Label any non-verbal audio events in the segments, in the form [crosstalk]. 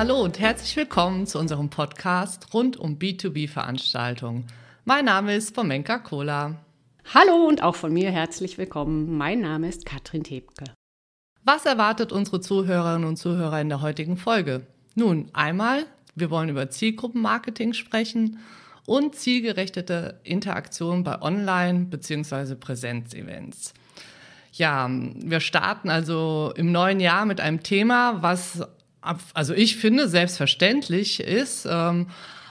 Hallo und herzlich willkommen zu unserem Podcast rund um B2B-Veranstaltungen. Mein Name ist Fomenka Kola. Hallo und auch von mir herzlich willkommen. Mein Name ist Katrin Tebke. Was erwartet unsere Zuhörerinnen und Zuhörer in der heutigen Folge? Nun, einmal, wir wollen über Zielgruppenmarketing sprechen und zielgerechtete Interaktion bei Online- bzw. Präsenzevents. Ja, wir starten also im neuen Jahr mit einem Thema, was, also ich finde, selbstverständlich ist, ähm,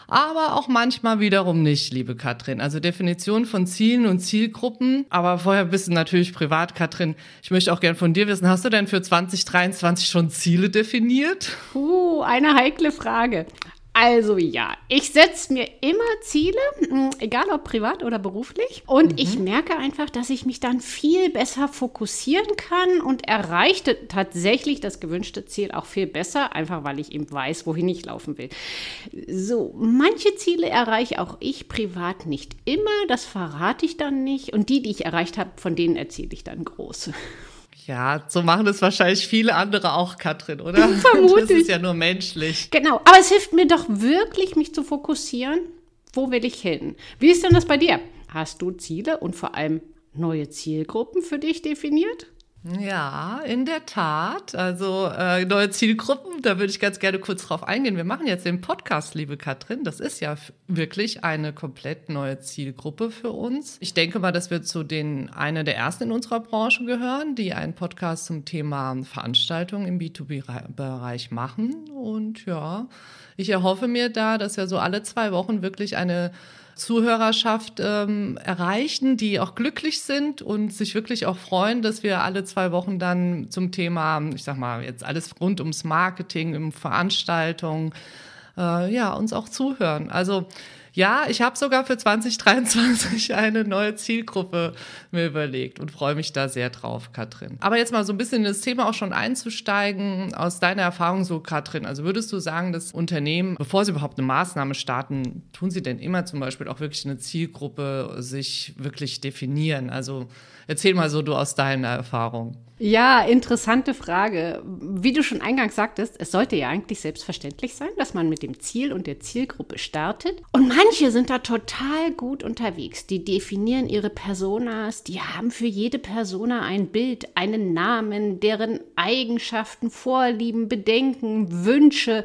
aber auch manchmal wiederum nicht, liebe Katrin. Also Definition von Zielen und Zielgruppen. Aber vorher bist du natürlich privat, Katrin. Ich möchte auch gern von dir wissen, hast du denn für 2023 schon Ziele definiert? Uh, eine heikle Frage. Also ja, ich setze mir immer Ziele, hm, egal ob privat oder beruflich. Und mhm. ich merke einfach, dass ich mich dann viel besser fokussieren kann und erreichte tatsächlich das gewünschte Ziel auch viel besser, einfach weil ich eben weiß, wohin ich laufen will. So, manche Ziele erreiche auch ich privat nicht immer, das verrate ich dann nicht. Und die, die ich erreicht habe, von denen erzähle ich dann große. Ja, so machen es wahrscheinlich viele andere auch, Katrin, oder? Vermutlich. [laughs] Das ist ja nur menschlich. Genau, aber es hilft mir doch wirklich, mich zu fokussieren. Wo will ich hin? Wie ist denn das bei dir? Hast du Ziele und vor allem neue Zielgruppen für dich definiert? Ja, in der Tat. Also äh, neue Zielgruppen, da würde ich ganz gerne kurz drauf eingehen. Wir machen jetzt den Podcast, liebe Katrin. Das ist ja wirklich eine komplett neue Zielgruppe für uns. Ich denke mal, dass wir zu den einer der ersten in unserer Branche gehören, die einen Podcast zum Thema Veranstaltungen im B2B-Bereich machen. Und ja, ich erhoffe mir da, dass wir so alle zwei Wochen wirklich eine Zuhörerschaft ähm, erreichen, die auch glücklich sind und sich wirklich auch freuen, dass wir alle zwei Wochen dann zum Thema, ich sag mal, jetzt alles rund ums Marketing, um Veranstaltungen, äh, ja, uns auch zuhören. Also ja, ich habe sogar für 2023 [laughs] eine neue Zielgruppe mir überlegt und freue mich da sehr drauf, Katrin. Aber jetzt mal so ein bisschen in das Thema auch schon einzusteigen, aus deiner Erfahrung so, Katrin, also würdest du sagen, dass Unternehmen, bevor sie überhaupt eine Maßnahme starten, tun sie denn immer zum Beispiel auch wirklich eine Zielgruppe sich wirklich definieren? Also erzähl mal so du aus deiner Erfahrung. Ja, interessante Frage. Wie du schon eingangs sagtest, es sollte ja eigentlich selbstverständlich sein, dass man mit dem Ziel und der Zielgruppe startet. Und manche sind da total gut unterwegs. Die definieren ihre Personas, die haben für jede Persona ein Bild, einen Namen, deren Eigenschaften, Vorlieben, Bedenken, Wünsche.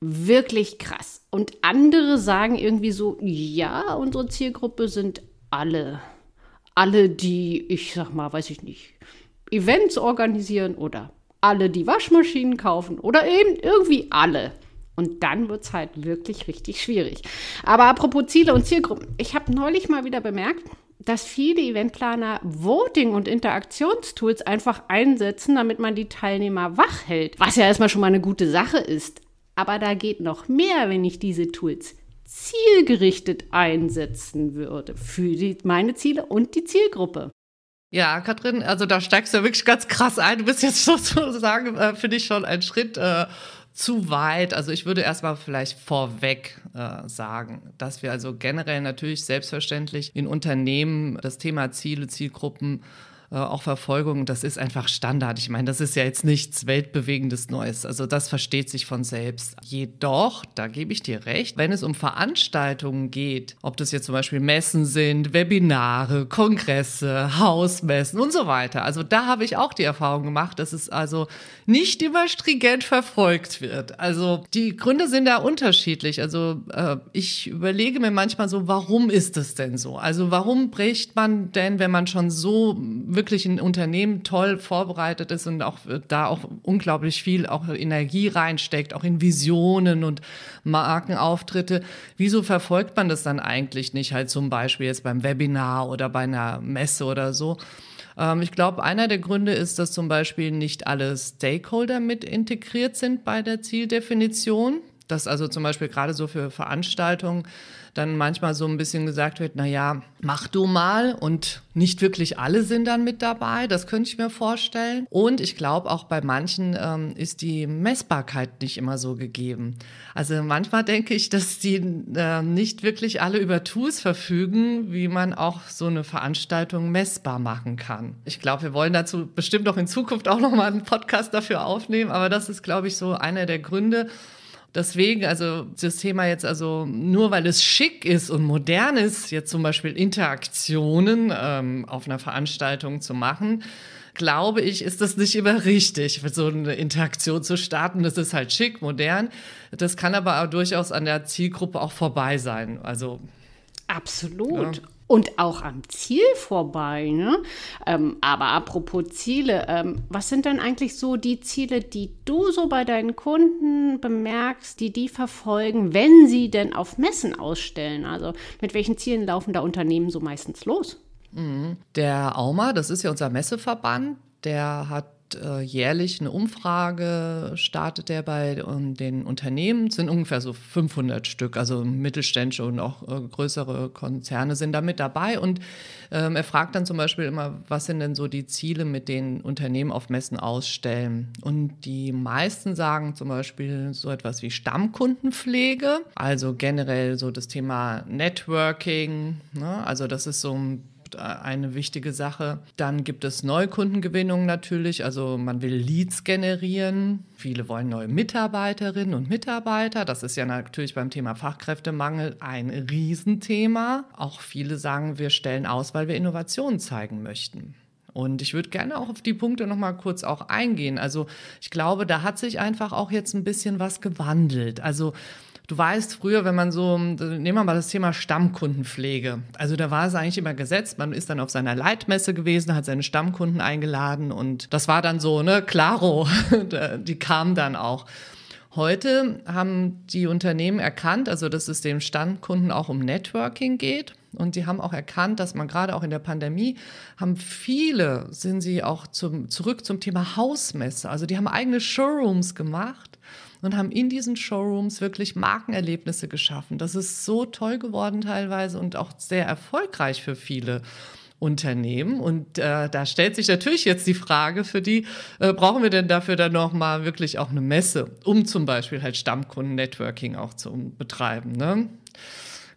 Wirklich krass. Und andere sagen irgendwie so, ja, unsere Zielgruppe sind alle. Alle, die, ich sag mal, weiß ich nicht, Events organisieren oder alle, die Waschmaschinen kaufen oder eben irgendwie alle. Und dann wird es halt wirklich richtig schwierig. Aber apropos Ziele und Zielgruppen. Ich habe neulich mal wieder bemerkt, dass viele Eventplaner Voting- und Interaktionstools einfach einsetzen, damit man die Teilnehmer wach hält. Was ja erstmal schon mal eine gute Sache ist. Aber da geht noch mehr, wenn ich diese Tools zielgerichtet einsetzen würde für die, meine Ziele und die Zielgruppe. Ja, Katrin, also da steigst du wirklich ganz krass ein. Du bist jetzt [laughs] sozusagen, äh, finde ich, schon einen Schritt äh, zu weit. Also ich würde erstmal vielleicht vorweg äh, sagen, dass wir also generell natürlich selbstverständlich in Unternehmen das Thema Ziele, Zielgruppen auch Verfolgung, das ist einfach Standard. Ich meine, das ist ja jetzt nichts weltbewegendes Neues. Also das versteht sich von selbst. Jedoch, da gebe ich dir recht, wenn es um Veranstaltungen geht, ob das jetzt zum Beispiel Messen sind, Webinare, Kongresse, Hausmessen und so weiter. Also da habe ich auch die Erfahrung gemacht, dass es also nicht immer stringent verfolgt wird. Also die Gründe sind da unterschiedlich. Also äh, ich überlege mir manchmal so, warum ist das denn so? Also warum bricht man denn, wenn man schon so wirklich ein Unternehmen toll vorbereitet ist und auch da auch unglaublich viel auch Energie reinsteckt, auch in Visionen und Markenauftritte. Wieso verfolgt man das dann eigentlich nicht halt zum Beispiel jetzt beim Webinar oder bei einer Messe oder so? Ähm, ich glaube, einer der Gründe ist, dass zum Beispiel nicht alle Stakeholder mit integriert sind bei der Zieldefinition. dass also zum Beispiel gerade so für Veranstaltungen dann manchmal so ein bisschen gesagt wird, na ja, mach du mal und nicht wirklich alle sind dann mit dabei, das könnte ich mir vorstellen. Und ich glaube auch bei manchen ähm, ist die Messbarkeit nicht immer so gegeben. Also manchmal denke ich, dass die äh, nicht wirklich alle über Tools verfügen, wie man auch so eine Veranstaltung messbar machen kann. Ich glaube, wir wollen dazu bestimmt auch in Zukunft auch noch mal einen Podcast dafür aufnehmen, aber das ist, glaube ich, so einer der Gründe, Deswegen, also das Thema jetzt, also nur weil es schick ist und modern ist, jetzt zum Beispiel Interaktionen ähm, auf einer Veranstaltung zu machen, glaube ich, ist das nicht immer richtig, so eine Interaktion zu starten. Das ist halt schick, modern. Das kann aber auch durchaus an der Zielgruppe auch vorbei sein. Also Absolut. Ja und auch am Ziel vorbei. Ne? Ähm, aber apropos Ziele, ähm, was sind denn eigentlich so die Ziele, die du so bei deinen Kunden bemerkst, die die verfolgen, wenn sie denn auf Messen ausstellen? Also mit welchen Zielen laufen da Unternehmen so meistens los? Mhm. Der AUMA, das ist ja unser Messeverband, der hat äh, jährlich eine Umfrage, startet er bei um, den Unternehmen, es sind ungefähr so 500 Stück, also mittelständische und auch äh, größere Konzerne sind da mit dabei. Und ähm, er fragt dann zum Beispiel immer, was sind denn so die Ziele, mit denen Unternehmen auf Messen ausstellen? Und die meisten sagen zum Beispiel so etwas wie Stammkundenpflege, also generell so das Thema Networking, ne? also das ist so ein eine wichtige Sache. Dann gibt es Neukundengewinnung natürlich, also man will Leads generieren. Viele wollen neue Mitarbeiterinnen und Mitarbeiter. Das ist ja natürlich beim Thema Fachkräftemangel ein Riesenthema. Auch viele sagen, wir stellen aus, weil wir Innovationen zeigen möchten. Und ich würde gerne auch auf die Punkte noch mal kurz auch eingehen. Also ich glaube, da hat sich einfach auch jetzt ein bisschen was gewandelt. Also Du weißt, früher, wenn man so, nehmen wir mal das Thema Stammkundenpflege. Also da war es eigentlich immer gesetzt. Man ist dann auf seiner Leitmesse gewesen, hat seine Stammkunden eingeladen und das war dann so, ne, klaro, [laughs] die kamen dann auch. Heute haben die Unternehmen erkannt, also dass es dem Stammkunden auch um Networking geht. Und sie haben auch erkannt, dass man gerade auch in der Pandemie haben viele, sind sie auch zum, zurück zum Thema Hausmesse. Also die haben eigene Showrooms gemacht und haben in diesen Showrooms wirklich Markenerlebnisse geschaffen. Das ist so toll geworden teilweise und auch sehr erfolgreich für viele. Unternehmen. Und äh, da stellt sich natürlich jetzt die Frage für die, äh, brauchen wir denn dafür dann nochmal wirklich auch eine Messe, um zum Beispiel halt Stammkunden-Networking auch zu betreiben. Ne?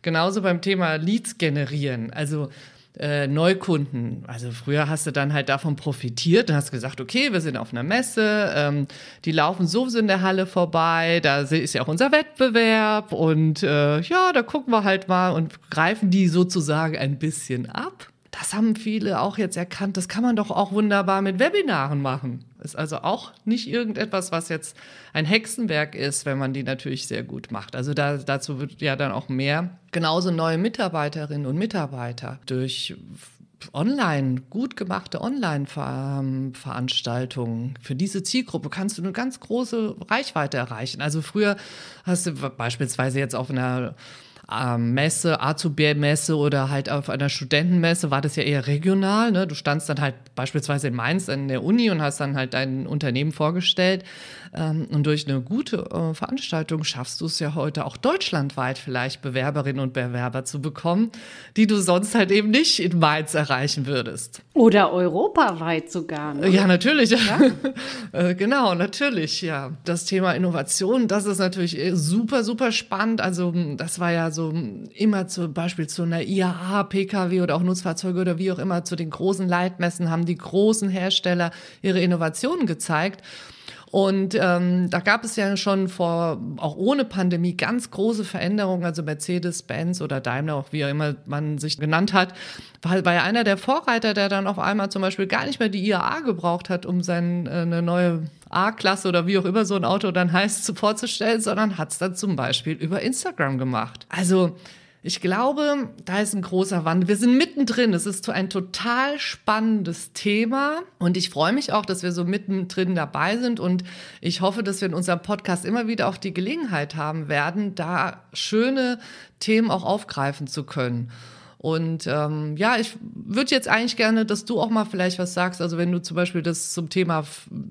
Genauso beim Thema Leads generieren. Also äh, Neukunden. Also früher hast du dann halt davon profitiert und hast gesagt, okay, wir sind auf einer Messe, ähm, die laufen sowieso in der Halle vorbei, da ist ja auch unser Wettbewerb und äh, ja, da gucken wir halt mal und greifen die sozusagen ein bisschen ab. Das haben viele auch jetzt erkannt, das kann man doch auch wunderbar mit Webinaren machen. Ist also auch nicht irgendetwas, was jetzt ein Hexenwerk ist, wenn man die natürlich sehr gut macht. Also da, dazu wird ja dann auch mehr. Genauso neue Mitarbeiterinnen und Mitarbeiter durch online, gut gemachte Online-Veranstaltungen. Für diese Zielgruppe kannst du eine ganz große Reichweite erreichen. Also früher hast du beispielsweise jetzt auf einer Messe, Azubi-Messe oder halt auf einer Studentenmesse war das ja eher regional. Ne? Du standst dann halt beispielsweise in Mainz in der Uni und hast dann halt dein Unternehmen vorgestellt. Ähm, und durch eine gute äh, Veranstaltung schaffst du es ja heute auch deutschlandweit vielleicht Bewerberinnen und Bewerber zu bekommen, die du sonst halt eben nicht in Mainz erreichen würdest. Oder europaweit sogar. Ne? Ja, natürlich. Ja? [laughs] Äh, genau, natürlich, ja. Das Thema Innovation, das ist natürlich äh, super, super spannend. Also das war ja so immer zum Beispiel zu einer IAA, PKW oder auch Nutzfahrzeuge oder wie auch immer zu den großen Leitmessen haben die großen Hersteller ihre Innovationen gezeigt. Und ähm, da gab es ja schon vor, auch ohne Pandemie, ganz große Veränderungen. Also Mercedes-Benz oder Daimler, auch wie auch immer man sich genannt hat, war, war ja einer der Vorreiter, der dann auf einmal zum Beispiel gar nicht mehr die IAA gebraucht hat, um seine äh, neue A-Klasse oder wie auch immer so ein Auto dann heißt, vorzustellen, sondern hat es dann zum Beispiel über Instagram gemacht. Also ich glaube, da ist ein großer Wandel. Wir sind mittendrin. Es ist ein total spannendes Thema. Und ich freue mich auch, dass wir so mittendrin dabei sind. Und ich hoffe, dass wir in unserem Podcast immer wieder auch die Gelegenheit haben werden, da schöne Themen auch aufgreifen zu können. Und ähm, ja, ich würde jetzt eigentlich gerne, dass du auch mal vielleicht was sagst. Also wenn du zum Beispiel das zum Thema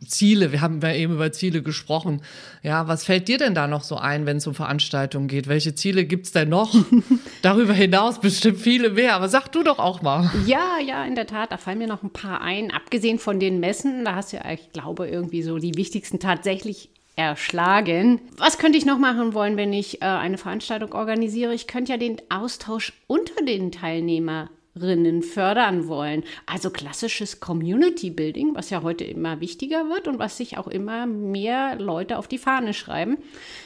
Ziele, wir haben ja eben über Ziele gesprochen. Ja, was fällt dir denn da noch so ein, wenn es um Veranstaltungen geht? Welche Ziele gibt es denn noch? [laughs] Darüber hinaus bestimmt viele mehr. Aber sag du doch auch mal. Ja, ja, in der Tat. Da fallen mir noch ein paar ein. Abgesehen von den Messen, da hast du ja, ich glaube, irgendwie so die wichtigsten tatsächlich erschlagen. Was könnte ich noch machen wollen, wenn ich äh, eine Veranstaltung organisiere? Ich könnte ja den Austausch unter den Teilnehmerinnen fördern wollen. Also klassisches Community Building, was ja heute immer wichtiger wird und was sich auch immer mehr Leute auf die Fahne schreiben,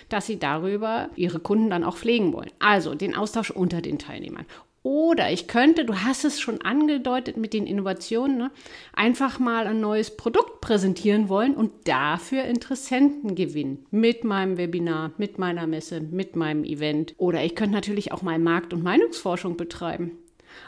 dass sie darüber ihre Kunden dann auch pflegen wollen. Also den Austausch unter den Teilnehmern. Oder ich könnte, du hast es schon angedeutet mit den Innovationen, ne, einfach mal ein neues Produkt präsentieren wollen und dafür Interessenten gewinnen. Mit meinem Webinar, mit meiner Messe, mit meinem Event. Oder ich könnte natürlich auch mal Markt- und Meinungsforschung betreiben.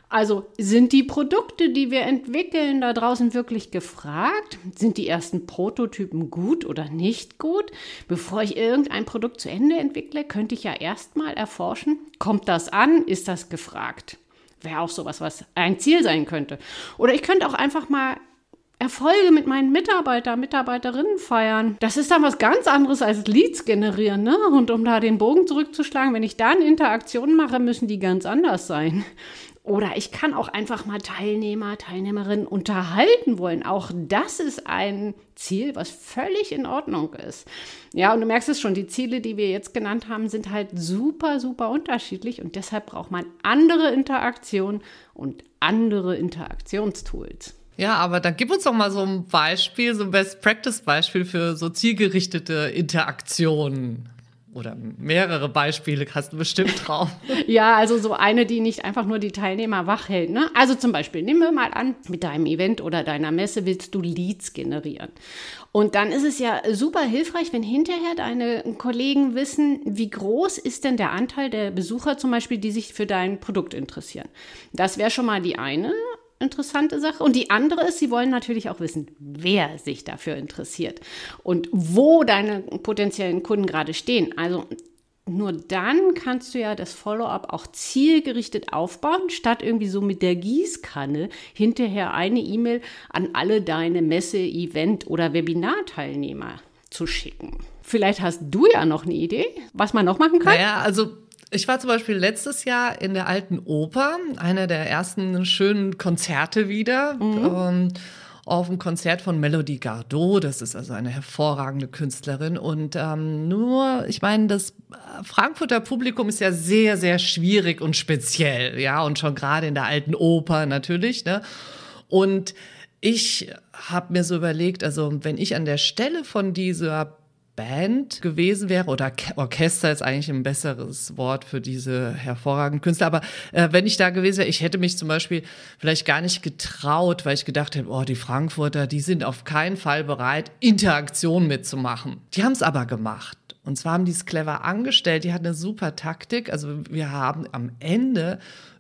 Also sind die Produkte, die wir entwickeln, da draußen wirklich gefragt? Sind die ersten Prototypen gut oder nicht gut? Bevor ich irgendein Produkt zu Ende entwickle, könnte ich ja erstmal erforschen, kommt das an, ist das gefragt? Wäre auch sowas, was ein Ziel sein könnte. Oder ich könnte auch einfach mal Erfolge mit meinen Mitarbeiter, Mitarbeiterinnen feiern. Das ist dann was ganz anderes als Leads generieren, ne? Und um da den Bogen zurückzuschlagen, wenn ich dann Interaktionen mache, müssen die ganz anders sein. Oder ich kann auch einfach mal Teilnehmer, Teilnehmerinnen unterhalten wollen. Auch das ist ein Ziel, was völlig in Ordnung ist. Ja, und du merkst es schon, die Ziele, die wir jetzt genannt haben, sind halt super, super unterschiedlich und deshalb braucht man andere Interaktion und andere Interaktionstools. Ja, aber dann gib uns doch mal so ein Beispiel, so ein Best-Practice-Beispiel für so zielgerichtete Interaktionen oder mehrere Beispiele hast du bestimmt [laughs] drauf. ja, also so eine, die nicht einfach nur die Teilnehmer wach hält. Ne? Also zum Beispiel, nehmen wir mal an, mit deinem Event oder deiner Messe willst du Leads generieren. Und dann ist es ja super hilfreich, wenn hinterher deine Kollegen wissen, wie groß ist denn der Anteil der Besucher zum Beispiel, die sich für dein Produkt interessieren. Das wäre schon mal die eine interessante Sache. Und die andere ist, sie wollen natürlich auch wissen, wer sich dafür interessiert und wo deine potenziellen Kunden gerade stehen. Also nur dann kannst du ja das Follow-up auch zielgerichtet aufbauen, statt irgendwie so mit der Gießkanne hinterher eine E-Mail an alle deine Messe, Event oder Webinarteilnehmer zu schicken. Vielleicht hast du ja noch eine Idee, was man noch machen kann. Naja, also ich war zum Beispiel letztes Jahr in der Alten Oper, einer der ersten schönen Konzerte wieder. Mhm. Ähm, auf dem Konzert von Melody Gardot. Das ist also eine hervorragende Künstlerin. Und ähm, nur, ich meine, das Frankfurter Publikum ist ja sehr, sehr schwierig und speziell. Ja, und schon gerade in der Alten Oper natürlich. Ne? Und ich habe mir so überlegt, also wenn ich an der Stelle von dieser Band gewesen wäre, oder Orchester ist eigentlich ein besseres Wort für diese hervorragenden Künstler, aber äh, wenn ich da gewesen wäre, ich hätte mich zum Beispiel vielleicht gar nicht getraut, weil ich gedacht hätte, oh, die Frankfurter, die sind auf keinen Fall bereit, Interaktion mitzumachen. Die haben es aber gemacht. Und zwar haben die es clever angestellt, die hatten eine super Taktik. Also wir haben am Ende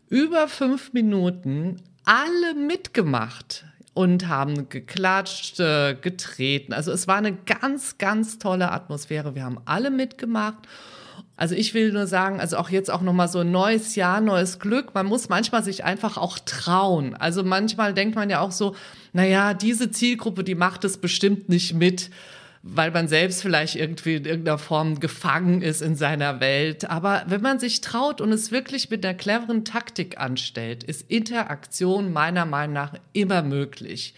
über fünf Minuten alle mitgemacht und haben geklatscht, äh, getreten. Also es war eine ganz, ganz tolle Atmosphäre. Wir haben alle mitgemacht. Also ich will nur sagen, also auch jetzt auch nochmal so neues Jahr, neues Glück. Man muss manchmal sich einfach auch trauen. Also manchmal denkt man ja auch so, naja, diese Zielgruppe, die macht es bestimmt nicht mit weil man selbst vielleicht irgendwie in irgendeiner Form gefangen ist in seiner Welt. Aber wenn man sich traut und es wirklich mit einer cleveren Taktik anstellt, ist Interaktion meiner Meinung nach immer möglich.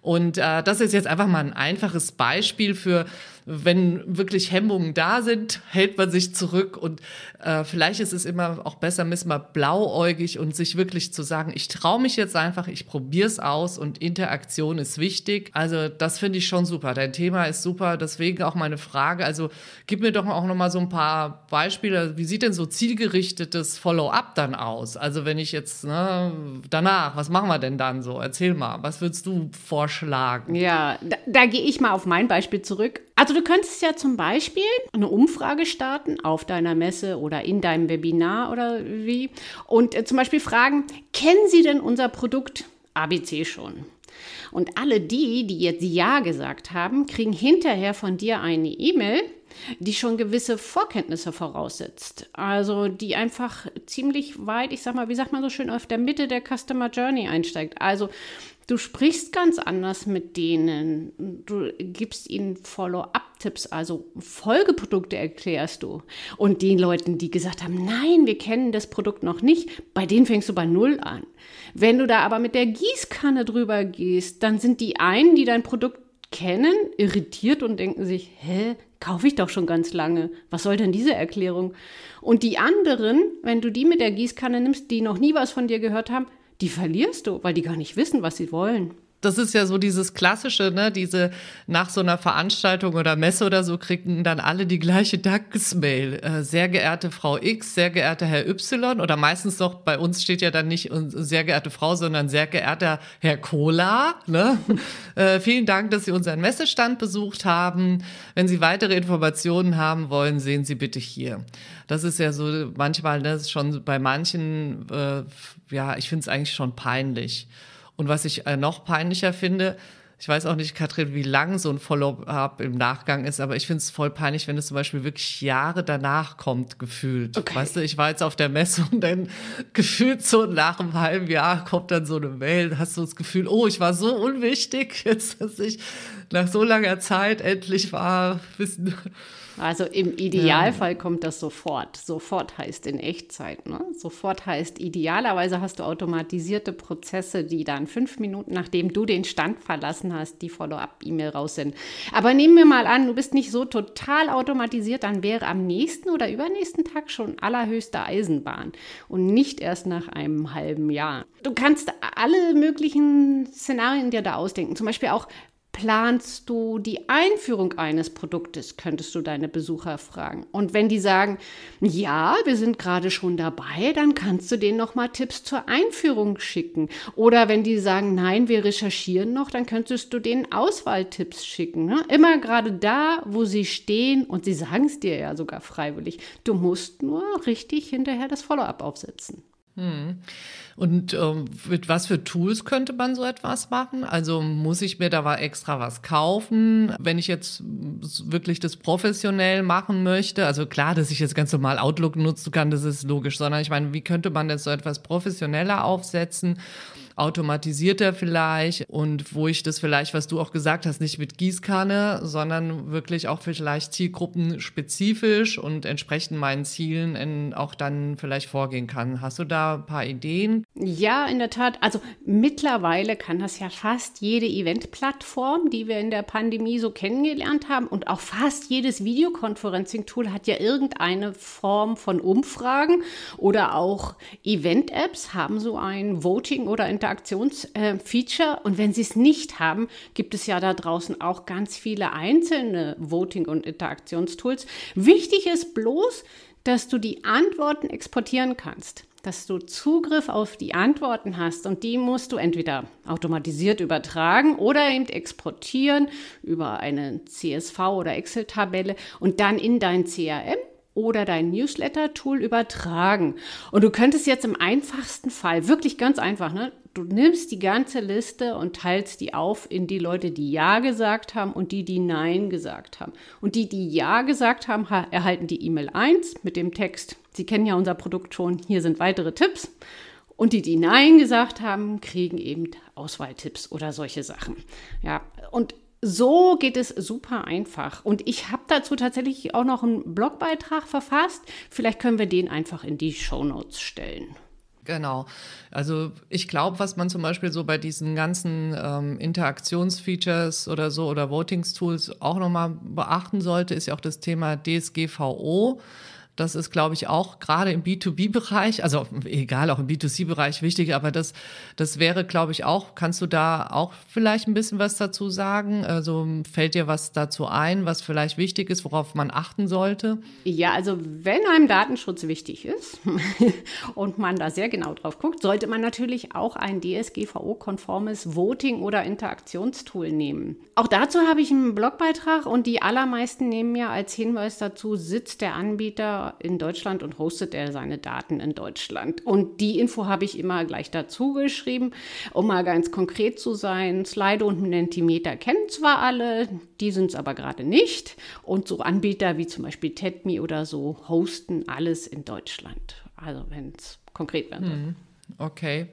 Und äh, das ist jetzt einfach mal ein einfaches Beispiel für, wenn wirklich Hemmungen da sind, hält man sich zurück und äh, vielleicht ist es immer auch besser, ist mal blauäugig und sich wirklich zu sagen, ich traue mich jetzt einfach, ich probiere es aus und Interaktion ist wichtig. Also das finde ich schon super. Dein Thema ist super, deswegen auch meine Frage. Also gib mir doch auch noch mal so ein paar Beispiele. Wie sieht denn so zielgerichtetes Follow-up dann aus? Also wenn ich jetzt ne, danach, was machen wir denn dann so? Erzähl mal, was würdest du vorschlagen? Ja, da, da gehe ich mal auf mein Beispiel zurück. Also du könntest ja zum Beispiel eine Umfrage starten auf deiner Messe oder in deinem Webinar oder wie und äh, zum Beispiel fragen, kennen Sie denn unser Produkt ABC schon? Und alle die, die jetzt Ja gesagt haben, kriegen hinterher von dir eine E-Mail, die schon gewisse Vorkenntnisse voraussetzt. Also die einfach ziemlich weit, ich sag mal, wie sagt man so schön, auf der Mitte der Customer Journey einsteigt. Also Du sprichst ganz anders mit denen. Du gibst ihnen Follow-up-Tipps, also Folgeprodukte erklärst du. Und den Leuten, die gesagt haben, nein, wir kennen das Produkt noch nicht, bei denen fängst du bei Null an. Wenn du da aber mit der Gießkanne drüber gehst, dann sind die einen, die dein Produkt kennen, irritiert und denken sich, hä, kaufe ich doch schon ganz lange. Was soll denn diese Erklärung? Und die anderen, wenn du die mit der Gießkanne nimmst, die noch nie was von dir gehört haben, die verlierst du, weil die gar nicht wissen, was sie wollen das ist ja so dieses klassische, ne, diese nach so einer Veranstaltung oder Messe oder so kriegen dann alle die gleiche Dankesmail. Äh, sehr geehrte Frau X, sehr geehrter Herr Y oder meistens doch bei uns steht ja dann nicht sehr geehrte Frau, sondern sehr geehrter Herr Cola. Ne? [laughs] äh, vielen Dank, dass Sie unseren Messestand besucht haben. Wenn Sie weitere Informationen haben wollen, sehen Sie bitte hier. Das ist ja so manchmal, das ne, ist schon bei manchen, äh, ja, ich finde es eigentlich schon peinlich. Und was ich äh, noch peinlicher finde, ich weiß auch nicht, Katrin, wie lang so ein Follow-up im Nachgang ist, aber ich finde es voll peinlich, wenn es zum Beispiel wirklich Jahre danach kommt, gefühlt. Okay. Weißt du, ich war jetzt auf der Messe und dann [laughs] gefühlt so nach einem halben Jahr kommt dann so eine Mail, hast du das Gefühl, oh, ich war so unwichtig, [laughs] jetzt, dass ich nach so langer Zeit endlich war, wissen also im Idealfall ja. kommt das sofort. Sofort heißt in Echtzeit. Ne? Sofort heißt idealerweise hast du automatisierte Prozesse, die dann fünf Minuten nachdem du den Stand verlassen hast, die Follow-up-E-Mail raus sind. Aber nehmen wir mal an, du bist nicht so total automatisiert, dann wäre am nächsten oder übernächsten Tag schon allerhöchste Eisenbahn und nicht erst nach einem halben Jahr. Du kannst alle möglichen Szenarien dir da ausdenken. Zum Beispiel auch, planst du die Einführung eines Produktes, könntest du deine Besucher fragen. Und wenn die sagen, ja, wir sind gerade schon dabei, dann kannst du denen nochmal Tipps zur Einführung schicken. Oder wenn die sagen, nein, wir recherchieren noch, dann könntest du denen Auswahltipps schicken. Ne? Immer gerade da, wo sie stehen und sie sagen es dir ja sogar freiwillig. Du musst nur richtig hinterher das Follow-up aufsetzen. Hm. Und ähm, mit was für Tools könnte man so etwas machen? Also muss ich mir da extra was kaufen, wenn ich jetzt wirklich das professionell machen möchte? Also klar, dass ich jetzt ganz normal Outlook nutzen kann, das ist logisch, sondern ich meine, wie könnte man das so etwas professioneller aufsetzen? Automatisierter vielleicht und wo ich das vielleicht, was du auch gesagt hast, nicht mit Gießkanne, sondern wirklich auch vielleicht zielgruppenspezifisch und entsprechend meinen Zielen in, auch dann vielleicht vorgehen kann. Hast du da ein paar Ideen? Ja, in der Tat. Also mittlerweile kann das ja fast jede Eventplattform, die wir in der Pandemie so kennengelernt haben und auch fast jedes Videoconferencing-Tool hat ja irgendeine Form von Umfragen oder auch Event-Apps haben so ein Voting oder ein Interaktionsfeature. und wenn Sie es nicht haben, gibt es ja da draußen auch ganz viele einzelne Voting- und Interaktionstools. Wichtig ist bloß, dass du die Antworten exportieren kannst dass du Zugriff auf die Antworten hast und die musst du entweder automatisiert übertragen oder eben exportieren über eine CSV oder Excel-Tabelle und dann in dein CRM oder dein Newsletter-Tool übertragen. Und du könntest jetzt im einfachsten Fall, wirklich ganz einfach, ne, du nimmst die ganze Liste und teilst die auf in die Leute, die Ja gesagt haben und die, die Nein gesagt haben. Und die, die Ja gesagt haben, erhalten die E-Mail 1 mit dem Text, Sie kennen ja unser Produkt schon, hier sind weitere Tipps. Und die, die Nein gesagt haben, kriegen eben Auswahltipps oder solche Sachen. Ja, und so geht es super einfach. Und ich habe dazu tatsächlich auch noch einen Blogbeitrag verfasst. Vielleicht können wir den einfach in die Show Notes stellen. Genau. Also ich glaube, was man zum Beispiel so bei diesen ganzen ähm, Interaktionsfeatures oder so oder Votings-Tools auch nochmal beachten sollte, ist ja auch das Thema DSGVO. Das ist, glaube ich, auch gerade im B2B-Bereich, also egal, auch im B2C-Bereich wichtig, aber das, das wäre, glaube ich, auch, kannst du da auch vielleicht ein bisschen was dazu sagen? Also fällt dir was dazu ein, was vielleicht wichtig ist, worauf man achten sollte? Ja, also wenn einem Datenschutz wichtig ist [laughs] und man da sehr genau drauf guckt, sollte man natürlich auch ein DSGVO-konformes Voting- oder Interaktionstool nehmen. Auch dazu habe ich einen Blogbeitrag und die allermeisten nehmen ja als Hinweis dazu, sitzt der Anbieter In Deutschland und hostet er seine Daten in Deutschland. Und die Info habe ich immer gleich dazu geschrieben, um mal ganz konkret zu sein. Slido und Mentimeter kennen zwar alle, die sind es aber gerade nicht. Und so Anbieter wie zum Beispiel TEDME oder so hosten alles in Deutschland. Also wenn es konkret werden soll. Mhm. Okay.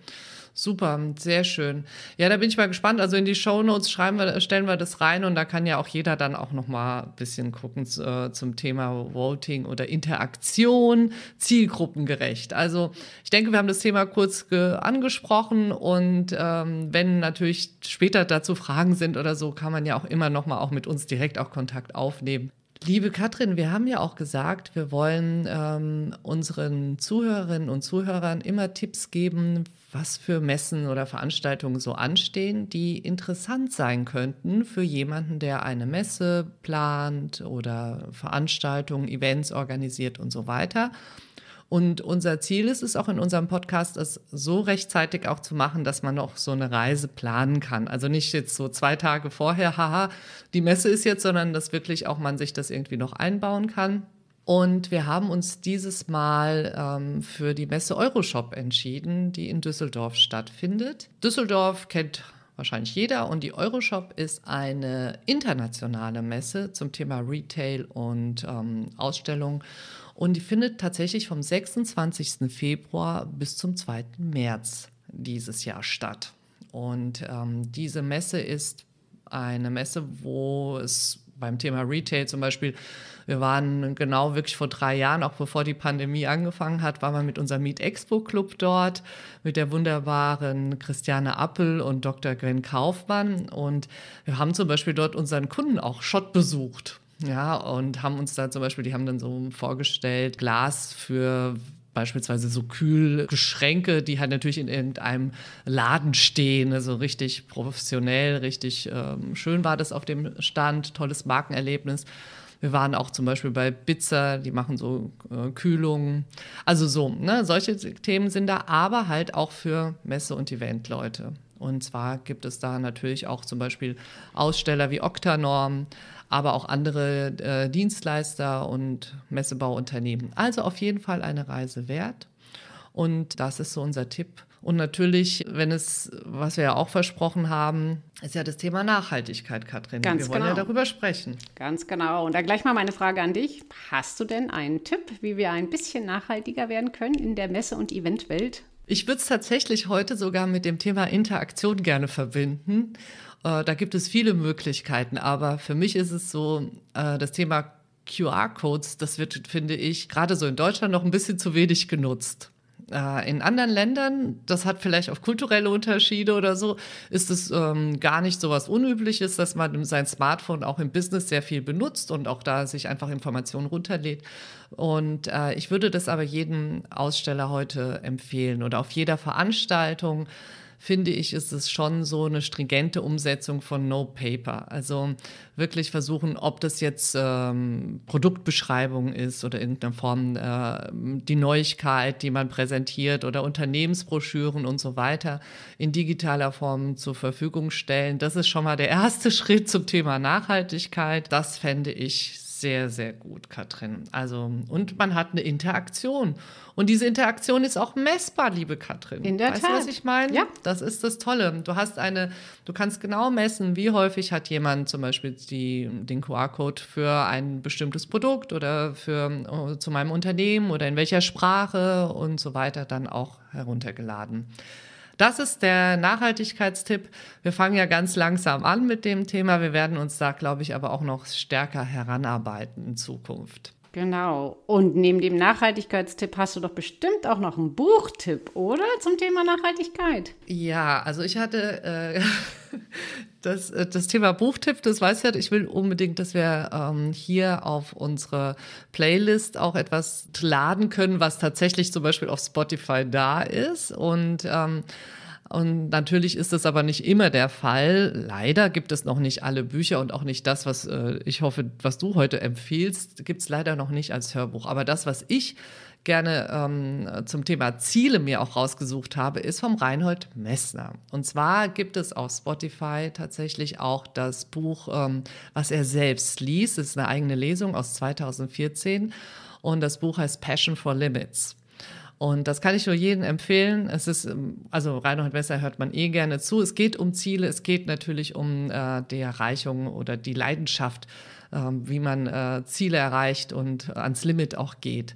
Super, sehr schön. Ja, da bin ich mal gespannt. Also in die Show Notes schreiben wir, stellen wir das rein und da kann ja auch jeder dann auch noch mal ein bisschen gucken äh, zum Thema Voting oder Interaktion, zielgruppengerecht. Also ich denke, wir haben das Thema kurz angesprochen und ähm, wenn natürlich später dazu Fragen sind oder so, kann man ja auch immer noch mal auch mit uns direkt auch Kontakt aufnehmen. Liebe Katrin, wir haben ja auch gesagt, wir wollen ähm, unseren Zuhörerinnen und Zuhörern immer Tipps geben, was für Messen oder Veranstaltungen so anstehen, die interessant sein könnten für jemanden, der eine Messe plant oder Veranstaltungen, Events organisiert und so weiter. Und unser Ziel ist es auch in unserem Podcast, es so rechtzeitig auch zu machen, dass man auch so eine Reise planen kann. Also nicht jetzt so zwei Tage vorher, haha, die Messe ist jetzt, sondern dass wirklich auch man sich das irgendwie noch einbauen kann. Und wir haben uns dieses Mal ähm, für die Messe Euroshop entschieden, die in Düsseldorf stattfindet. Düsseldorf kennt wahrscheinlich jeder und die Euroshop ist eine internationale Messe zum Thema Retail und ähm, Ausstellung. Und die findet tatsächlich vom 26. Februar bis zum 2. März dieses Jahr statt. Und ähm, diese Messe ist eine Messe, wo es beim Thema Retail zum Beispiel, wir waren genau wirklich vor drei Jahren, auch bevor die Pandemie angefangen hat, waren wir mit unserem Meet Expo Club dort, mit der wunderbaren Christiane Appel und Dr. Gwen Kaufmann. Und wir haben zum Beispiel dort unseren Kunden auch Schott besucht. Ja, und haben uns da zum Beispiel, die haben dann so vorgestellt, Glas für beispielsweise so Kühlgeschränke, die halt natürlich in irgendeinem Laden stehen, also richtig professionell, richtig ähm, schön war das auf dem Stand, tolles Markenerlebnis. Wir waren auch zum Beispiel bei Bitzer, die machen so äh, Kühlungen. Also so, ne, solche Themen sind da, aber halt auch für Messe- und Eventleute. Und zwar gibt es da natürlich auch zum Beispiel Aussteller wie Octanorm, aber auch andere äh, Dienstleister und Messebauunternehmen. Also auf jeden Fall eine Reise wert. Und das ist so unser Tipp. Und natürlich, wenn es, was wir ja auch versprochen haben, ist ja das Thema Nachhaltigkeit, Katrin. Ganz wir wollen genau. ja darüber sprechen. Ganz genau. Und dann gleich mal meine Frage an dich. Hast du denn einen Tipp, wie wir ein bisschen nachhaltiger werden können in der Messe- und Eventwelt? Ich würde es tatsächlich heute sogar mit dem Thema Interaktion gerne verbinden. Äh, da gibt es viele Möglichkeiten, aber für mich ist es so, äh, das Thema QR-Codes, das wird, finde ich, gerade so in Deutschland noch ein bisschen zu wenig genutzt. Äh, in anderen Ländern, das hat vielleicht auch kulturelle Unterschiede oder so, ist es ähm, gar nicht so was Unübliches, dass man sein Smartphone auch im Business sehr viel benutzt und auch da sich einfach Informationen runterlädt. Und äh, ich würde das aber jedem Aussteller heute empfehlen oder auf jeder Veranstaltung finde ich, ist es schon so eine stringente Umsetzung von No Paper. Also wirklich versuchen, ob das jetzt ähm, Produktbeschreibung ist oder in irgendeiner Form äh, die Neuigkeit, die man präsentiert oder Unternehmensbroschüren und so weiter in digitaler Form zur Verfügung stellen. Das ist schon mal der erste [laughs] Schritt zum Thema Nachhaltigkeit. Das fände ich sehr, sehr gut, Katrin. Also, und man hat eine Interaktion. Und diese Interaktion ist auch messbar, liebe Katrin. In der weißt Tat. du, was ich meine? Ja. Das ist das Tolle. Du hast eine, du kannst genau messen, wie häufig hat jemand zum Beispiel die, den QR-Code für ein bestimmtes Produkt oder für zu meinem Unternehmen oder in welcher Sprache und so weiter dann auch heruntergeladen. Das ist der Nachhaltigkeitstipp. Wir fangen ja ganz langsam an mit dem Thema. Wir werden uns da, glaube ich, aber auch noch stärker heranarbeiten in Zukunft. Genau. Und neben dem Nachhaltigkeitstipp hast du doch bestimmt auch noch einen Buchtipp, oder? Zum Thema Nachhaltigkeit. Ja, also ich hatte äh, [laughs] das, äh, das Thema Buchtipp, das weiß ja, ich will unbedingt, dass wir ähm, hier auf unsere Playlist auch etwas laden können, was tatsächlich zum Beispiel auf Spotify da ist. Und ähm, und natürlich ist das aber nicht immer der Fall. Leider gibt es noch nicht alle Bücher und auch nicht das, was äh, ich hoffe, was du heute empfiehlst, gibt es leider noch nicht als Hörbuch. Aber das, was ich gerne ähm, zum Thema Ziele mir auch rausgesucht habe, ist vom Reinhold Messner. Und zwar gibt es auf Spotify tatsächlich auch das Buch, ähm, was er selbst liest. Das ist eine eigene Lesung aus 2014. Und das Buch heißt Passion for Limits. Und das kann ich nur jedem empfehlen. Es ist, also Reinhold Messer hört man eh gerne zu. Es geht um Ziele, es geht natürlich um äh, die Erreichung oder die Leidenschaft, äh, wie man äh, Ziele erreicht und ans Limit auch geht.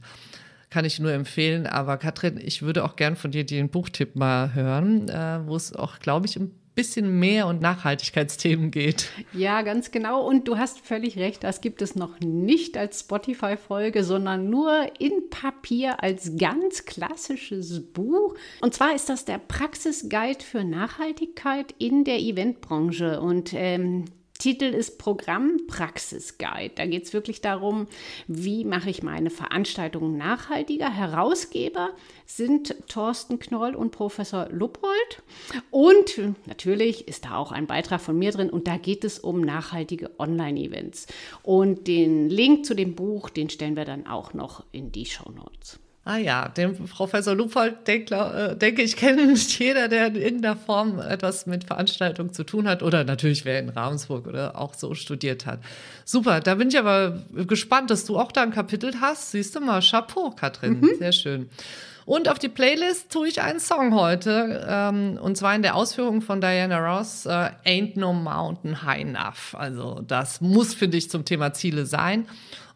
Kann ich nur empfehlen. Aber Katrin, ich würde auch gern von dir den Buchtipp mal hören, äh, wo es auch, glaube ich, im bisschen mehr und Nachhaltigkeitsthemen geht. Ja, ganz genau. Und du hast völlig recht, das gibt es noch nicht als Spotify-Folge, sondern nur in Papier als ganz klassisches Buch. Und zwar ist das der Praxisguide für Nachhaltigkeit in der Eventbranche. Und ähm, Titel ist Programm Praxisguide. Da geht es wirklich darum, wie mache ich meine Veranstaltungen nachhaltiger. Herausgeber sind Thorsten Knoll und Professor Luppold. Und natürlich ist da auch ein Beitrag von mir drin und da geht es um nachhaltige Online-Events. Und den Link zu dem Buch, den stellen wir dann auch noch in die Show Notes. Ah ja, den Professor Lupold, denk, äh, denke ich, [laughs] kennt nicht jeder, der in irgendeiner Form etwas mit Veranstaltungen zu tun hat oder natürlich wer in Ravensburg oder auch so studiert hat. Super, da bin ich aber gespannt, dass du auch da ein Kapitel hast. Siehst du mal, Chapeau, Katrin, mhm. sehr schön. Und auf die Playlist tue ich einen Song heute, ähm, und zwar in der Ausführung von Diana Ross, äh, Ain't No Mountain High Enough. Also das muss, finde ich, zum Thema Ziele sein.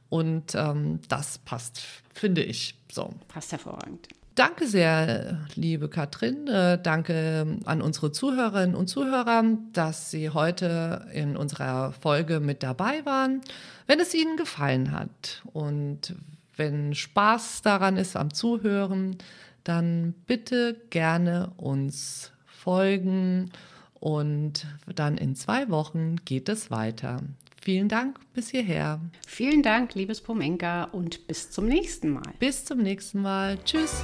Und ähm, das passt, finde ich. So. Passt hervorragend. Danke sehr, liebe Katrin. Äh, danke an unsere Zuhörerinnen und Zuhörer, dass Sie heute in unserer Folge mit dabei waren. Wenn es Ihnen gefallen hat und wenn Spaß daran ist am Zuhören, dann bitte gerne uns folgen und dann in zwei Wochen geht es weiter. Vielen Dank bis hierher. Vielen Dank, liebes Pomenka, und bis zum nächsten Mal. Bis zum nächsten Mal. Tschüss.